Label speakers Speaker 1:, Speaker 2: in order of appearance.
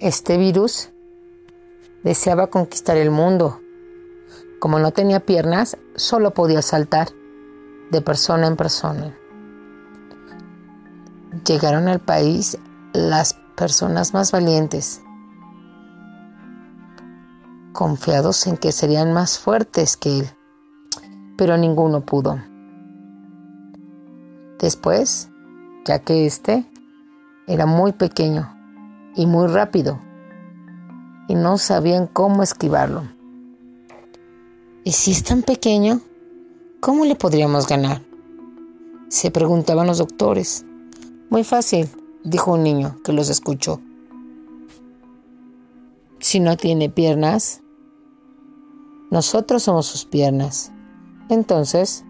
Speaker 1: Este virus deseaba conquistar el mundo. Como no tenía piernas, solo podía saltar de persona en persona. Llegaron al país las personas más valientes, confiados en que serían más fuertes que él, pero ninguno pudo. Después, ya que éste era muy pequeño y muy rápido, y no sabían cómo esquivarlo. ¿Y si es tan pequeño? ¿Cómo le podríamos ganar? Se preguntaban los doctores. Muy fácil, dijo un niño que los escuchó. Si no tiene piernas, nosotros somos sus piernas. Entonces,